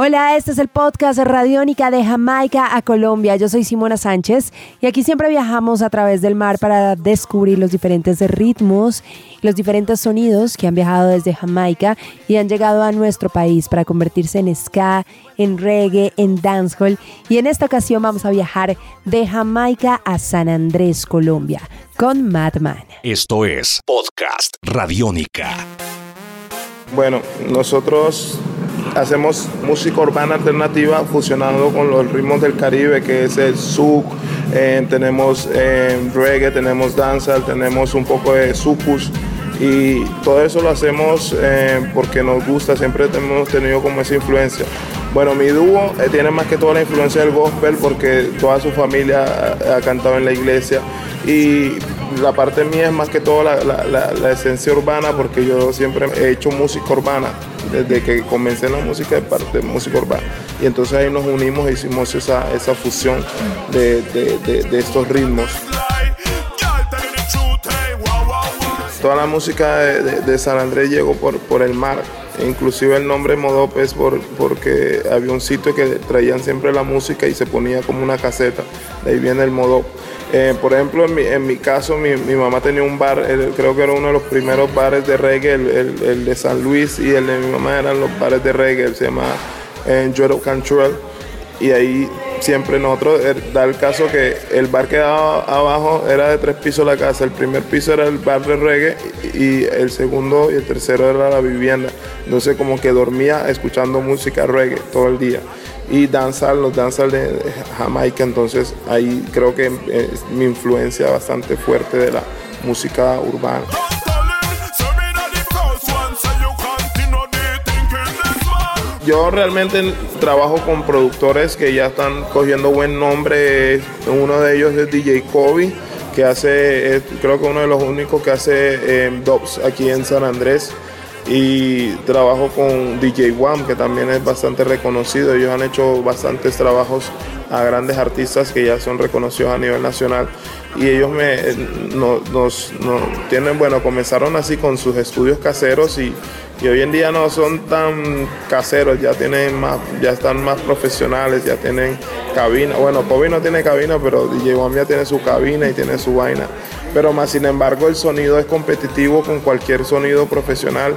Hola, este es el podcast Radiónica de Jamaica a Colombia. Yo soy Simona Sánchez y aquí siempre viajamos a través del mar para descubrir los diferentes ritmos, los diferentes sonidos que han viajado desde Jamaica y han llegado a nuestro país para convertirse en ska, en reggae, en dancehall. Y en esta ocasión vamos a viajar de Jamaica a San Andrés, Colombia, con Madman. Esto es Podcast Radiónica. Bueno, nosotros hacemos música urbana alternativa fusionando con los ritmos del Caribe, que es el souk, eh, tenemos eh, reggae, tenemos danza, tenemos un poco de sucus y todo eso lo hacemos eh, porque nos gusta, siempre hemos tenido como esa influencia. Bueno, mi dúo tiene más que toda la influencia del gospel porque toda su familia ha, cantado en la iglesia y la parte mía es más que todo la, la, esencia urbana porque yo siempre he hecho música urbana desde que comencé la música de parte de música urbana. Y entonces ahí nos unimos e hicimos esa, esa fusión de, de, de, estos ritmos. Toda la música de, San Andrés llegó por, por el mar. Inclusive el nombre Modop es por, porque había un sitio que traían siempre la música y se ponía como una caseta. De ahí viene el Modop. Eh, por ejemplo, en mi, en mi caso, mi, mi, mamá tenía un bar, creo que era uno de los primeros bares de reggae, el, el, de San Luis y el de mi mamá eran los bares de reggae, se llama eh, Cultural. Y ahí siempre nosotros, er, da el caso que el bar que daba abajo era de tres pisos la casa, el primer piso era el bar de reggae y el segundo y el tercero era la vivienda. Entonces como que dormía escuchando música reggae todo el día y danza, los danzas de Jamaica, entonces ahí creo que es mi influencia bastante fuerte de la música urbana. Yo realmente trabajo con productores que ya están cogiendo buen nombre. Uno de ellos es DJ Kobe, que hace, creo que uno de los únicos que hace eh, dubs aquí en San Andrés y trabajo con DJ Wam, que también es bastante reconocido. Ellos han hecho bastantes trabajos a grandes artistas que ya son reconocidos a nivel nacional. Y ellos me, nos, tienen, bueno, comenzaron así con sus estudios caseros y, hoy en día no son tan caseros, ya tienen más, ya están más profesionales, ya tienen cabina. Bueno, Kobe no tiene cabina, pero DJ Wam ya tiene su cabina y tiene su vaina pero más sin embargo el sonido es competitivo con cualquier sonido profesional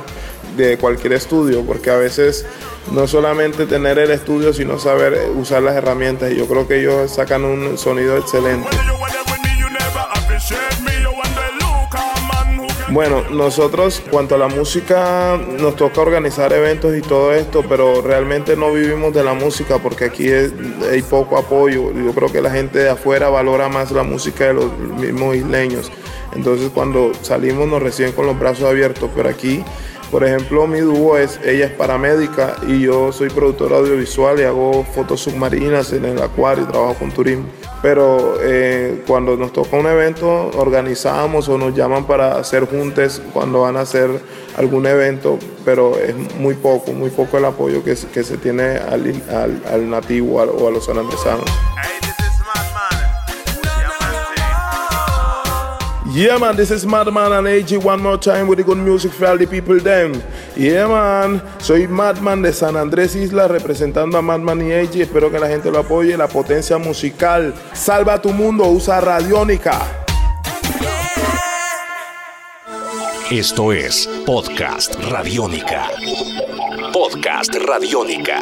de cualquier estudio, porque a veces no solamente tener el estudio, sino saber usar las herramientas, y yo creo que ellos sacan un sonido excelente. Bueno, nosotros, cuanto a la música, nos toca organizar eventos y todo esto, pero realmente no vivimos de la música porque aquí hay poco apoyo. Yo creo que la gente de afuera valora más la música de los mismos isleños. Entonces, cuando salimos, nos reciben con los brazos abiertos, pero aquí por ejemplo, mi dúo es, ella es paramédica y yo soy productor audiovisual y hago fotos submarinas en el acuario y trabajo con turismo. Pero eh, cuando nos toca un evento, organizamos o nos llaman para hacer juntes cuando van a hacer algún evento, pero es muy poco, muy poco el apoyo que, que se tiene al, al, nativo o a los sanandresanos. Yeah, man, this is Madman and AG one more time with the good music for all the people them. Yeah, man, soy Madman de San Andrés Isla representando a Madman y AG. Espero que la gente lo apoye. La potencia musical. Salva tu mundo, usa Radiónica. Esto es Podcast Radiónica. Podcast Radiónica.